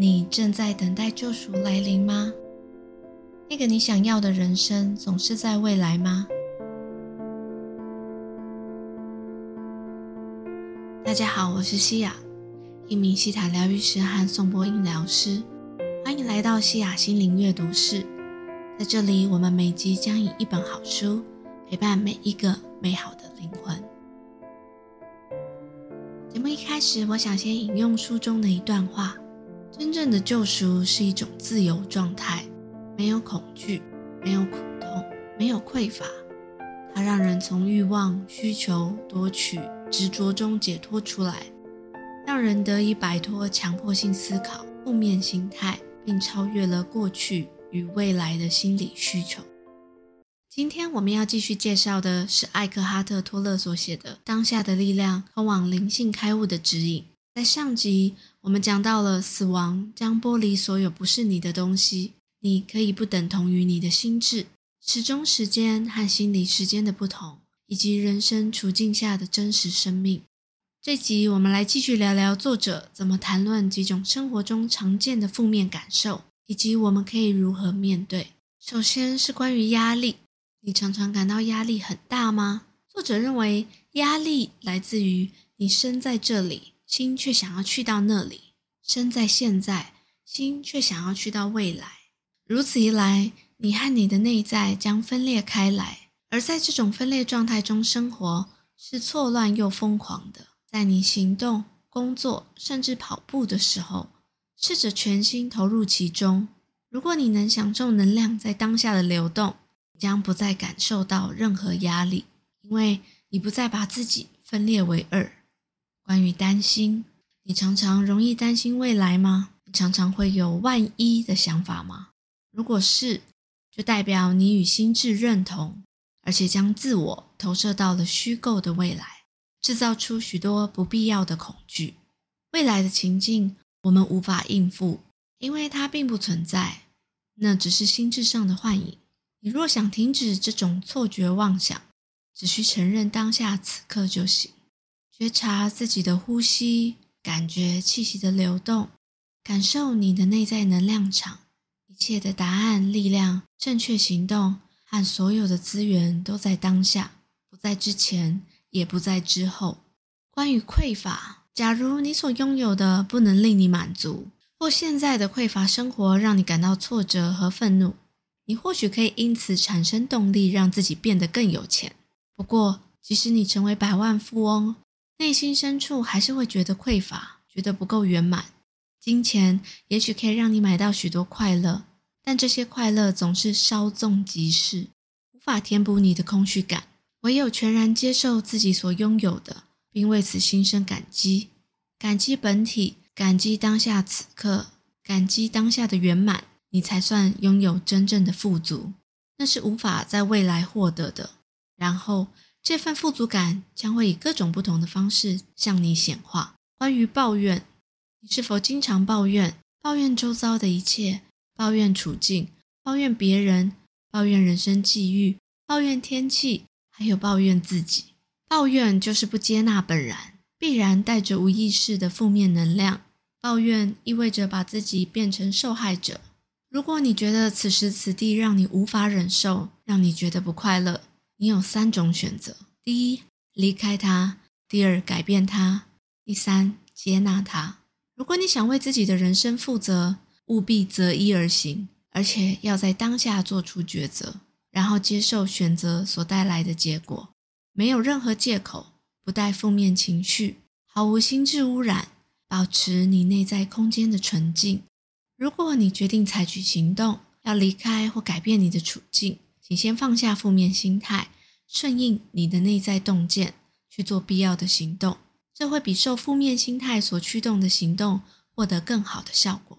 你正在等待救赎来临吗？那个你想要的人生总是在未来吗？大家好，我是西雅，一名西塔疗愈师和颂钵音疗师。欢迎来到西雅心灵阅读室，在这里，我们每集将以一本好书陪伴每一个美好的灵魂。节目一开始，我想先引用书中的一段话。真正的救赎是一种自由状态，没有恐惧，没有苦痛，没有匮乏。它让人从欲望、需求、夺取、执着中解脱出来，让人得以摆脱强迫性思考、负面心态，并超越了过去与未来的心理需求。今天我们要继续介绍的是艾克哈特·托勒所写的《当下的力量：通往灵性开悟的指引》。在上集，我们讲到了死亡将剥离所有不是你的东西，你可以不等同于你的心智、时钟时间和心理时间的不同，以及人生处境下的真实生命。这集我们来继续聊聊作者怎么谈论几种生活中常见的负面感受，以及我们可以如何面对。首先是关于压力，你常常感到压力很大吗？作者认为，压力来自于你身在这里。心却想要去到那里，身在现在，心却想要去到未来。如此一来，你和你的内在将分裂开来。而在这种分裂状态中生活，是错乱又疯狂的。在你行动、工作，甚至跑步的时候，试着全心投入其中。如果你能享受能量在当下的流动，将不再感受到任何压力，因为你不再把自己分裂为二。关于担心，你常常容易担心未来吗？常常会有万一的想法吗？如果是，就代表你与心智认同，而且将自我投射到了虚构的未来，制造出许多不必要的恐惧。未来的情境我们无法应付，因为它并不存在，那只是心智上的幻影。你若想停止这种错觉妄想，只需承认当下此刻就行。觉察自己的呼吸，感觉气息的流动，感受你的内在能量场。一切的答案、力量、正确行动和所有的资源都在当下，不在之前，也不在之后。关于匮乏，假如你所拥有的不能令你满足，或现在的匮乏生活让你感到挫折和愤怒，你或许可以因此产生动力，让自己变得更有钱。不过，即使你成为百万富翁，内心深处还是会觉得匮乏，觉得不够圆满。金钱也许可以让你买到许多快乐，但这些快乐总是稍纵即逝，无法填补你的空虚感。唯有全然接受自己所拥有的，并为此心生感激，感激本体，感激当下此刻，感激当下的圆满，你才算拥有真正的富足。那是无法在未来获得的。然后。这份富足感将会以各种不同的方式向你显化。关于抱怨，你是否经常抱怨？抱怨周遭的一切，抱怨处境，抱怨别人，抱怨人生际遇，抱怨天气，还有抱怨自己。抱怨就是不接纳本然，必然带着无意识的负面能量。抱怨意味着把自己变成受害者。如果你觉得此时此地让你无法忍受，让你觉得不快乐。你有三种选择：第一，离开他；第二，改变他；第三，接纳他。如果你想为自己的人生负责，务必择一而行，而且要在当下做出抉择，然后接受选择所带来的结果，没有任何借口，不带负面情绪，毫无心智污染，保持你内在空间的纯净。如果你决定采取行动，要离开或改变你的处境。请先放下负面心态，顺应你的内在洞见，去做必要的行动。这会比受负面心态所驱动的行动获得更好的效果。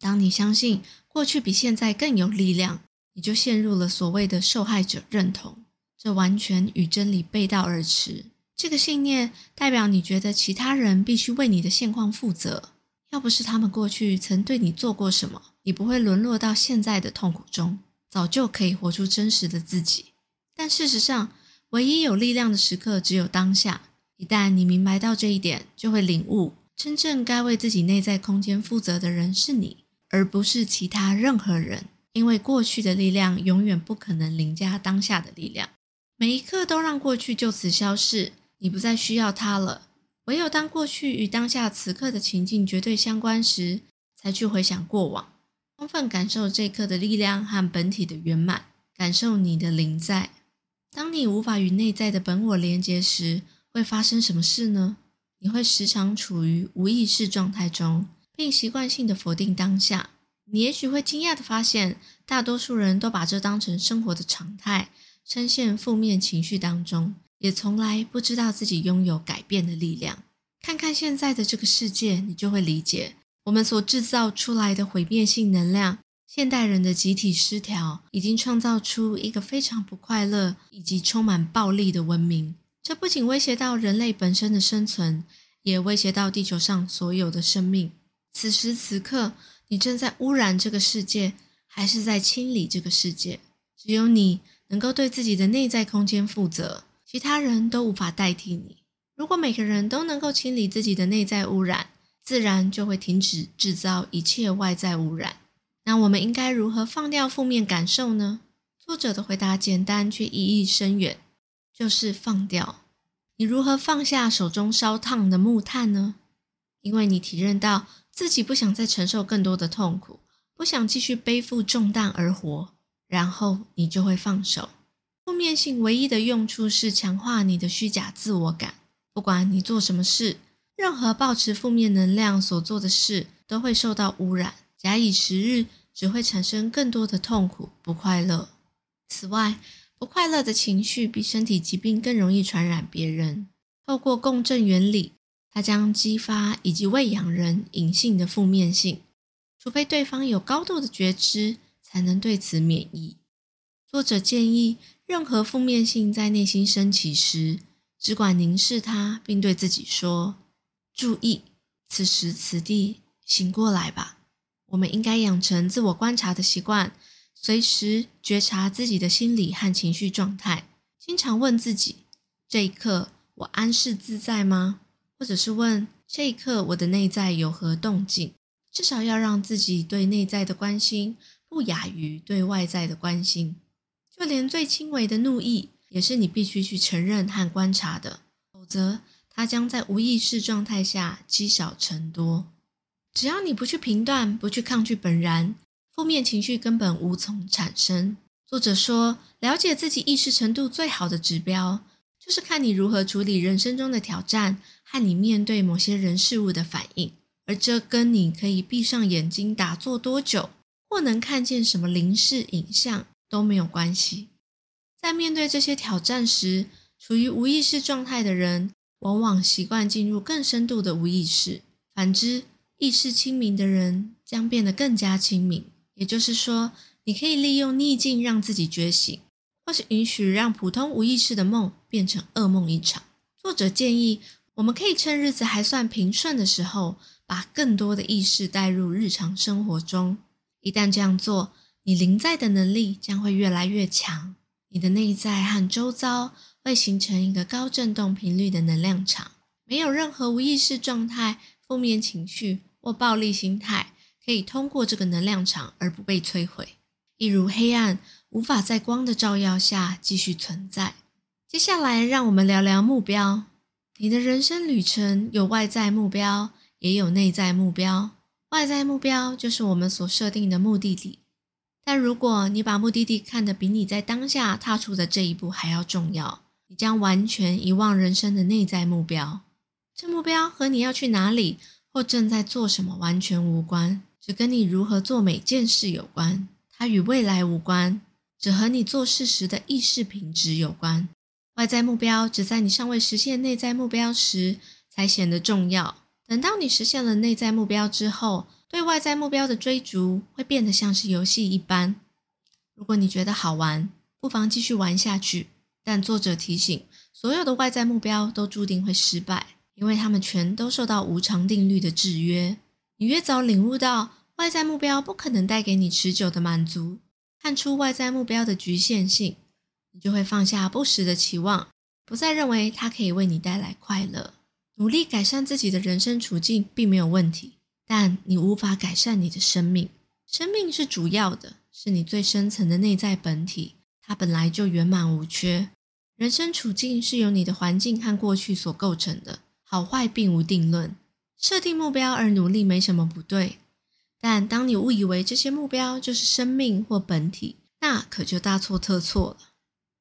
当你相信过去比现在更有力量，你就陷入了所谓的受害者认同，这完全与真理背道而驰。这个信念代表你觉得其他人必须为你的现况负责，要不是他们过去曾对你做过什么，你不会沦落到现在的痛苦中。早就可以活出真实的自己，但事实上，唯一有力量的时刻只有当下。一旦你明白到这一点，就会领悟真正该为自己内在空间负责的人是你，而不是其他任何人。因为过去的力量永远不可能凌驾当下的力量。每一刻都让过去就此消逝，你不再需要它了。唯有当过去与当下此刻的情境绝对相关时，才去回想过往，充分感受这一刻的力量和本体的圆满，感受你的灵在。当你无法与内在的本我连接时，会发生什么事呢？你会时常处于无意识状态中，并习惯性的否定当下。你也许会惊讶的发现，大多数人都把这当成生活的常态，深陷负面情绪当中，也从来不知道自己拥有改变的力量。看看现在的这个世界，你就会理解，我们所制造出来的毁灭性能量，现代人的集体失调，已经创造出一个非常不快乐以及充满暴力的文明。这不仅威胁到人类本身的生存，也威胁到地球上所有的生命。此时此刻，你正在污染这个世界，还是在清理这个世界？只有你能够对自己的内在空间负责，其他人都无法代替你。如果每个人都能够清理自己的内在污染，自然就会停止制造一切外在污染。那我们应该如何放掉负面感受呢？作者的回答简单却意义深远。就是放掉。你如何放下手中烧烫的木炭呢？因为你体认到自己不想再承受更多的痛苦，不想继续背负重担而活，然后你就会放手。负面性唯一的用处是强化你的虚假自我感。不管你做什么事，任何保持负面能量所做的事都会受到污染，假以时日，只会产生更多的痛苦、不快乐。此外，不快乐的情绪比身体疾病更容易传染别人。透过共振原理，它将激发以及喂养人隐性的负面性，除非对方有高度的觉知，才能对此免疫。作者建议，任何负面性在内心升起时，只管凝视它，并对自己说：“注意，此时此地，醒过来吧。”我们应该养成自我观察的习惯。随时觉察自己的心理和情绪状态，经常问自己：这一刻我安适自在吗？或者是问这一刻我的内在有何动静？至少要让自己对内在的关心不亚于对外在的关心。就连最轻微的怒意，也是你必须去承认和观察的，否则它将在无意识状态下积少成多。只要你不去评断，不去抗拒本然。负面情绪根本无从产生。作者说，了解自己意识程度最好的指标，就是看你如何处理人生中的挑战和你面对某些人事物的反应。而这跟你可以闭上眼睛打坐多久，或能看见什么灵视影像都没有关系。在面对这些挑战时，处于无意识状态的人，往往习惯进入更深度的无意识；反之，意识清明的人将变得更加清明。也就是说，你可以利用逆境让自己觉醒，或是允许让普通无意识的梦变成噩梦一场。作者建议，我们可以趁日子还算平顺的时候，把更多的意识带入日常生活中。一旦这样做，你临在的能力将会越来越强，你的内在和周遭会形成一个高振动频率的能量场，没有任何无意识状态、负面情绪或暴力心态。可以通过这个能量场而不被摧毁，一如黑暗无法在光的照耀下继续存在。接下来，让我们聊聊目标。你的人生旅程有外在目标，也有内在目标。外在目标就是我们所设定的目的地，但如果你把目的地看得比你在当下踏出的这一步还要重要，你将完全遗忘人生的内在目标。这目标和你要去哪里或正在做什么完全无关。只跟你如何做每件事有关，它与未来无关，只和你做事时的意识品质有关。外在目标只在你尚未实现内在目标时才显得重要。等到你实现了内在目标之后，对外在目标的追逐会变得像是游戏一般。如果你觉得好玩，不妨继续玩下去。但作者提醒，所有的外在目标都注定会失败，因为他们全都受到无常定律的制约。你越早领悟到外在目标不可能带给你持久的满足，看出外在目标的局限性，你就会放下不实的期望，不再认为它可以为你带来快乐。努力改善自己的人生处境并没有问题，但你无法改善你的生命。生命是主要的，是你最深层的内在本体，它本来就圆满无缺。人生处境是由你的环境和过去所构成的，好坏并无定论。设定目标而努力没什么不对，但当你误以为这些目标就是生命或本体，那可就大错特错了。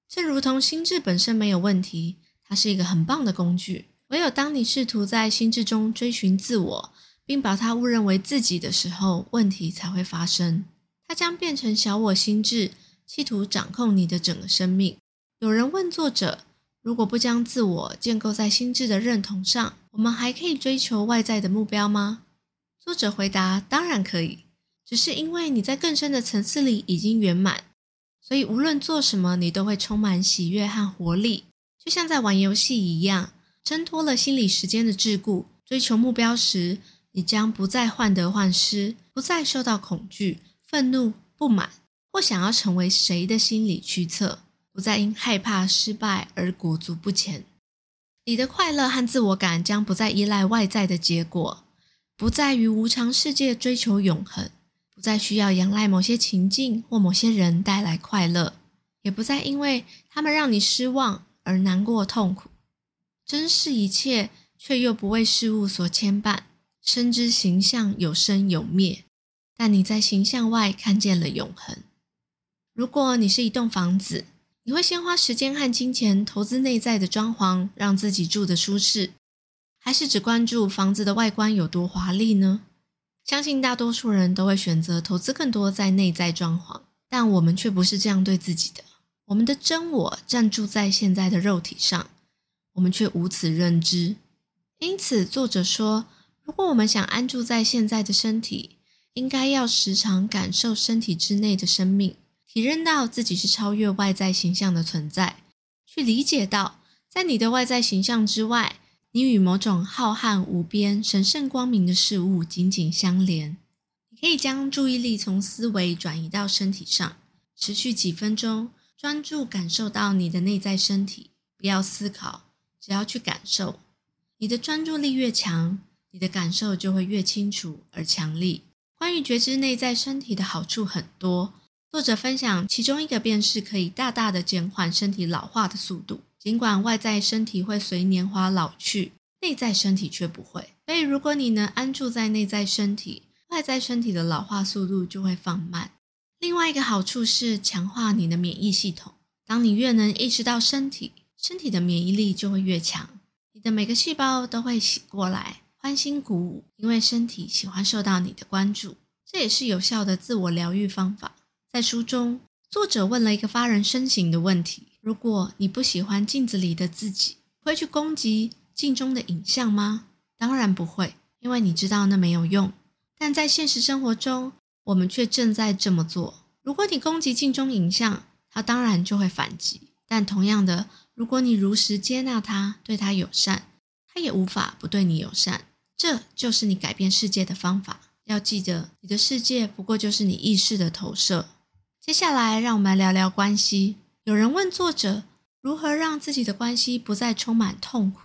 正如同心智本身没有问题，它是一个很棒的工具。唯有当你试图在心智中追寻自我，并把它误认为自己的时候，问题才会发生。它将变成小我心智，企图掌控你的整个生命。有人问作者：如果不将自我建构在心智的认同上，我们还可以追求外在的目标吗？作者回答：当然可以，只是因为你在更深的层次里已经圆满，所以无论做什么，你都会充满喜悦和活力，就像在玩游戏一样。挣脱了心理时间的桎梏，追求目标时，你将不再患得患失，不再受到恐惧、愤怒、不满或想要成为谁的心理驱策。不再因害怕失败而裹足不前，你的快乐和自我感将不再依赖外在的结果，不再于无常世界追求永恒，不再需要仰赖某些情境或某些人带来快乐，也不再因为他们让你失望而难过痛苦。珍视一切，却又不为事物所牵绊，深知形象有生有灭，但你在形象外看见了永恒。如果你是一栋房子，你会先花时间和金钱投资内在的装潢，让自己住得舒适，还是只关注房子的外观有多华丽呢？相信大多数人都会选择投资更多在内在装潢，但我们却不是这样对自己的。我们的真我暂住在现在的肉体上，我们却无此认知。因此，作者说，如果我们想安住在现在的身体，应该要时常感受身体之内的生命。体认到自己是超越外在形象的存在，去理解到，在你的外在形象之外，你与某种浩瀚无边、神圣光明的事物紧紧相连。你可以将注意力从思维转移到身体上，持续几分钟，专注感受到你的内在身体，不要思考，只要去感受。你的专注力越强，你的感受就会越清楚而强力。关于觉知内在身体的好处很多。作者分享，其中一个便是可以大大的减缓身体老化的速度。尽管外在身体会随年华老去，内在身体却不会。所以，如果你能安住在内在身体，外在身体的老化速度就会放慢。另外一个好处是强化你的免疫系统。当你越能意识到身体，身体的免疫力就会越强。你的每个细胞都会醒过来，欢欣鼓舞，因为身体喜欢受到你的关注。这也是有效的自我疗愈方法。在书中，作者问了一个发人深省的问题：如果你不喜欢镜子里的自己，会去攻击镜中的影像吗？当然不会，因为你知道那没有用。但在现实生活中，我们却正在这么做。如果你攻击镜中影像，它当然就会反击。但同样的，如果你如实接纳它，对它友善，它也无法不对你友善。这就是你改变世界的方法。要记得，你的世界不过就是你意识的投射。接下来，让我们来聊聊关系。有人问作者如何让自己的关系不再充满痛苦。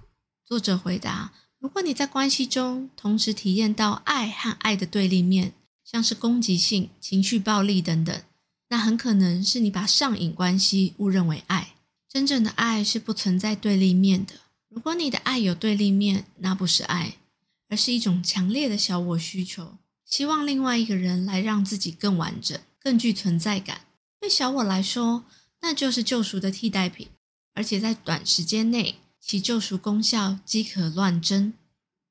作者回答：如果你在关系中同时体验到爱和爱的对立面，像是攻击性、情绪暴力等等，那很可能是你把上瘾关系误认为爱。真正的爱是不存在对立面的。如果你的爱有对立面，那不是爱，而是一种强烈的小我需求，希望另外一个人来让自己更完整。更具存在感。对小我来说，那就是救赎的替代品，而且在短时间内，其救赎功效即可乱真。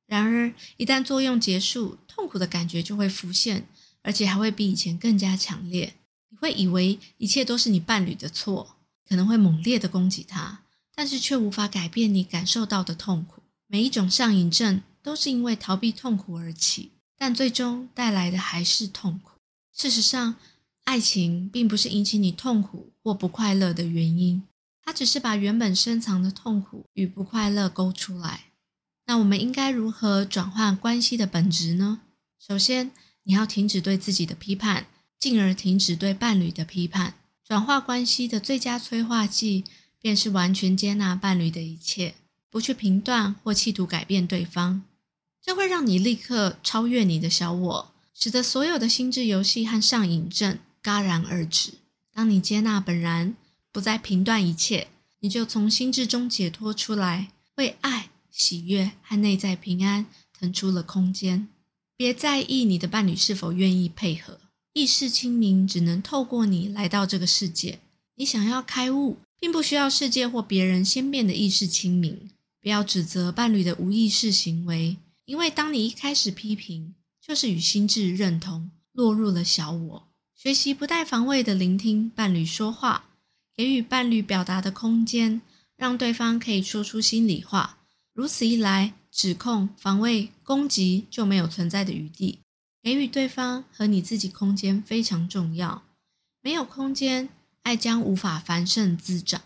然而，一旦作用结束，痛苦的感觉就会浮现，而且还会比以前更加强烈。你会以为一切都是你伴侣的错，可能会猛烈的攻击他，但是却无法改变你感受到的痛苦。每一种上瘾症都是因为逃避痛苦而起，但最终带来的还是痛苦。事实上，爱情并不是引起你痛苦或不快乐的原因，它只是把原本深藏的痛苦与不快乐勾出来。那我们应该如何转换关系的本质呢？首先，你要停止对自己的批判，进而停止对伴侣的批判。转化关系的最佳催化剂，便是完全接纳伴侣的一切。不去评断或企图改变对方，这会让你立刻超越你的小我，使得所有的心智游戏和上瘾症戛然而止。当你接纳本然，不再评断一切，你就从心智中解脱出来，为爱、喜悦和内在平安腾出了空间。别在意你的伴侣是否愿意配合，意识清明只能透过你来到这个世界。你想要开悟，并不需要世界或别人先变得意识清明。不要指责伴侣的无意识行为，因为当你一开始批评，就是与心智认同，落入了小我。学习不带防卫的聆听伴侣说话，给予伴侣表达的空间，让对方可以说出心里话。如此一来，指控、防卫、攻击就没有存在的余地。给予对方和你自己空间非常重要。没有空间。爱将无法繁盛滋长。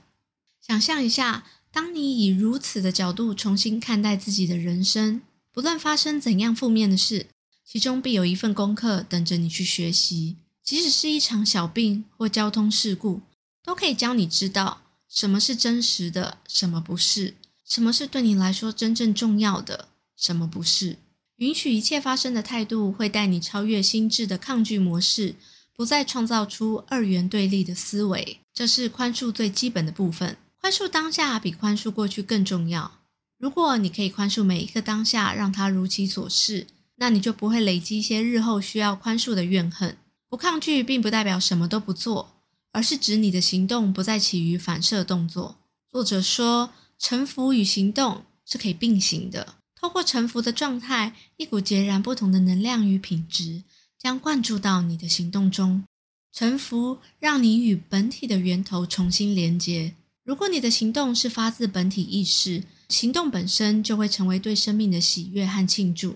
想象一下，当你以如此的角度重新看待自己的人生，不论发生怎样负面的事，其中必有一份功课等着你去学习。即使是一场小病或交通事故，都可以教你知道什么是真实的，什么不是；什么是对你来说真正重要的，什么不是。允许一切发生的态度，会带你超越心智的抗拒模式。不再创造出二元对立的思维，这是宽恕最基本的部分。宽恕当下比宽恕过去更重要。如果你可以宽恕每一个当下，让它如其所是，那你就不会累积一些日后需要宽恕的怨恨。不抗拒并不代表什么都不做，而是指你的行动不再起于反射动作。作者说，臣服与行动是可以并行的。透过臣服的状态，一股截然不同的能量与品质。将灌注到你的行动中，臣服让你与本体的源头重新连接。如果你的行动是发自本体意识，行动本身就会成为对生命的喜悦和庆祝。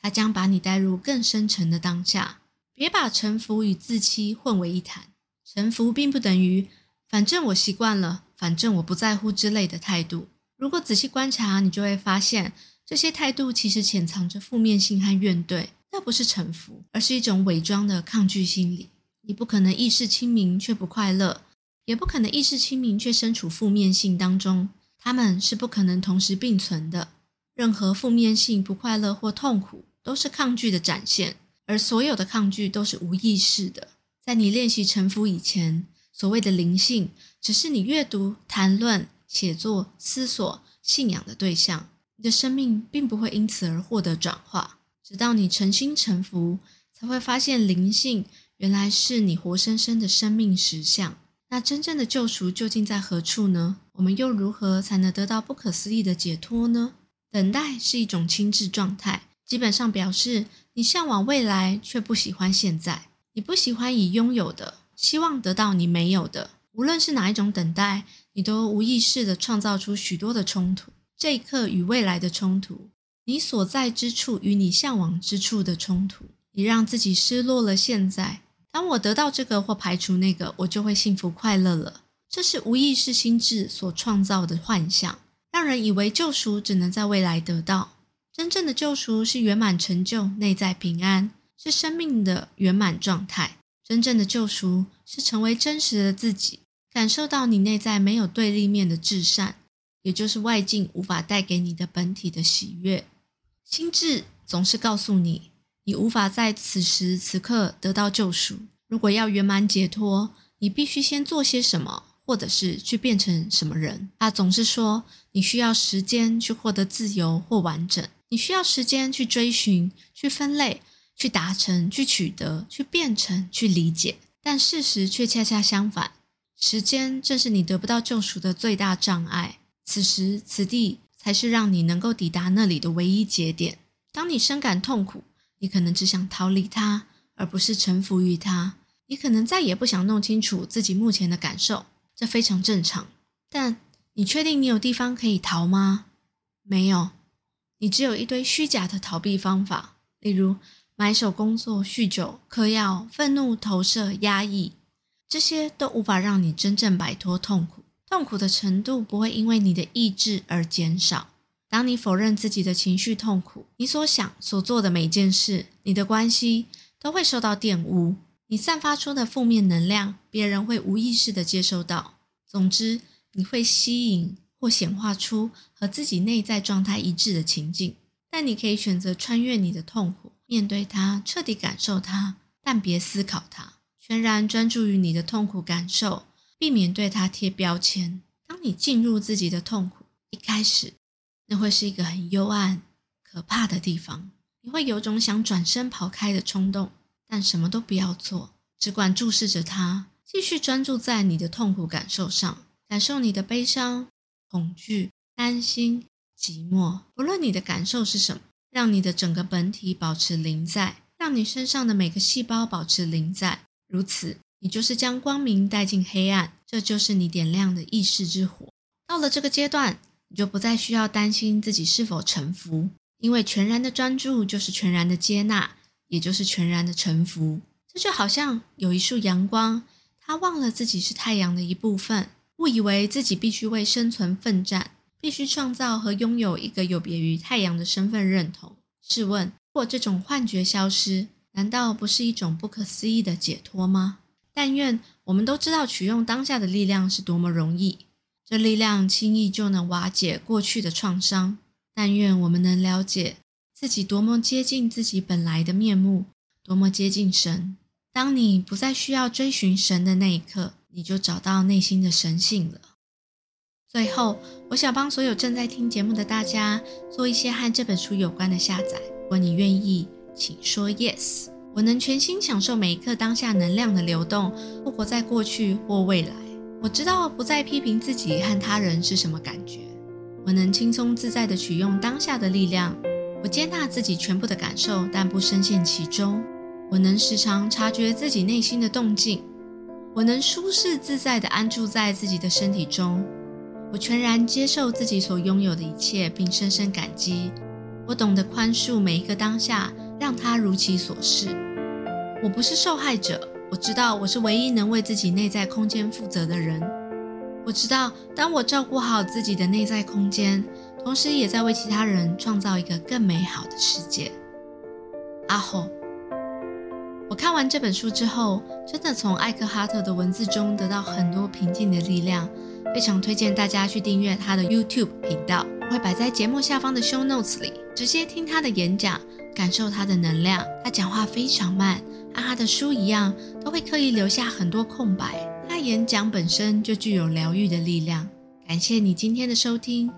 它将把你带入更深沉的当下。别把臣服与自欺混为一谈。臣服并不等于“反正我习惯了，反正我不在乎”之类的态度。如果仔细观察，你就会发现，这些态度其实潜藏着负面性和怨怼。那不是臣服，而是一种伪装的抗拒心理。你不可能意识清明却不快乐，也不可能意识清明却身处负面性当中。他们是不可能同时并存的。任何负面性、不快乐或痛苦，都是抗拒的展现，而所有的抗拒都是无意识的。在你练习臣服以前，所谓的灵性，只是你阅读、谈论、写作、思索、信仰的对象。你的生命并不会因此而获得转化。直到你诚心臣服，才会发现灵性原来是你活生生的生命实相。那真正的救赎究竟在何处呢？我们又如何才能得到不可思议的解脱呢？等待是一种心智状态，基本上表示你向往未来，却不喜欢现在。你不喜欢已拥有的，希望得到你没有的。无论是哪一种等待，你都无意识的创造出许多的冲突。这一刻与未来的冲突。你所在之处与你向往之处的冲突，你让自己失落了。现在，当我得到这个或排除那个，我就会幸福快乐了。这是无意识心智所创造的幻象，让人以为救赎只能在未来得到。真正的救赎是圆满成就，内在平安，是生命的圆满状态。真正的救赎是成为真实的自己，感受到你内在没有对立面的至善，也就是外境无法带给你的本体的喜悦。心智总是告诉你，你无法在此时此刻得到救赎。如果要圆满解脱，你必须先做些什么，或者是去变成什么人。他总是说，你需要时间去获得自由或完整，你需要时间去追寻、去分类、去达成、去取得、去变成、去理解。但事实却恰恰相反，时间正是你得不到救赎的最大障碍。此时此地。才是让你能够抵达那里的唯一节点。当你深感痛苦，你可能只想逃离它，而不是臣服于它。你可能再也不想弄清楚自己目前的感受，这非常正常。但你确定你有地方可以逃吗？没有，你只有一堆虚假的逃避方法，例如买手工作、酗酒、嗑药、愤怒、投射、压抑，这些都无法让你真正摆脱痛苦。痛苦的程度不会因为你的意志而减少。当你否认自己的情绪痛苦，你所想、所做的每件事，你的关系都会受到玷污。你散发出的负面能量，别人会无意识的接收到。总之，你会吸引或显化出和自己内在状态一致的情境。但你可以选择穿越你的痛苦，面对它，彻底感受它，但别思考它，全然专注于你的痛苦感受，避免对它贴标签。当你进入自己的痛苦，一开始那会是一个很幽暗、可怕的地方，你会有种想转身跑开的冲动，但什么都不要做，只管注视着它，继续专注在你的痛苦感受上，感受你的悲伤、恐惧、担心。寂寞，不论你的感受是什么，让你的整个本体保持零在，让你身上的每个细胞保持零在。如此，你就是将光明带进黑暗，这就是你点亮的意识之火。到了这个阶段，你就不再需要担心自己是否臣服，因为全然的专注就是全然的接纳，也就是全然的臣服。这就好像有一束阳光，它忘了自己是太阳的一部分，误以为自己必须为生存奋战。必须创造和拥有一个有别于太阳的身份认同。试问，若这种幻觉消失，难道不是一种不可思议的解脱吗？但愿我们都知道取用当下的力量是多么容易，这力量轻易就能瓦解过去的创伤。但愿我们能了解自己多么接近自己本来的面目，多么接近神。当你不再需要追寻神的那一刻，你就找到内心的神性了。最后，我想帮所有正在听节目的大家做一些和这本书有关的下载。如果你愿意，请说 yes。我能全心享受每一刻当下能量的流动，不活在过去或未来。我知道不再批评自己和他人是什么感觉。我能轻松自在地取用当下的力量。我接纳自己全部的感受，但不深陷其中。我能时常察觉自己内心的动静。我能舒适自在地安住在自己的身体中。我全然接受自己所拥有的一切，并深深感激。我懂得宽恕每一个当下，让它如其所是。我不是受害者，我知道我是唯一能为自己内在空间负责的人。我知道，当我照顾好自己的内在空间，同时也在为其他人创造一个更美好的世界。阿后，我看完这本书之后，真的从艾克哈特的文字中得到很多平静的力量。非常推荐大家去订阅他的 YouTube 频道，我会摆在节目下方的 Show Notes 里，直接听他的演讲，感受他的能量。他讲话非常慢，和他的书一样，都会刻意留下很多空白。他演讲本身就具有疗愈的力量。感谢你今天的收听，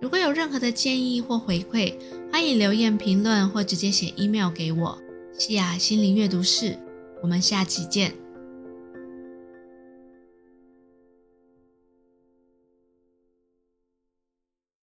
如果有任何的建议或回馈，欢迎留言评论或直接写 email 给我。西雅心灵阅读室，我们下期见。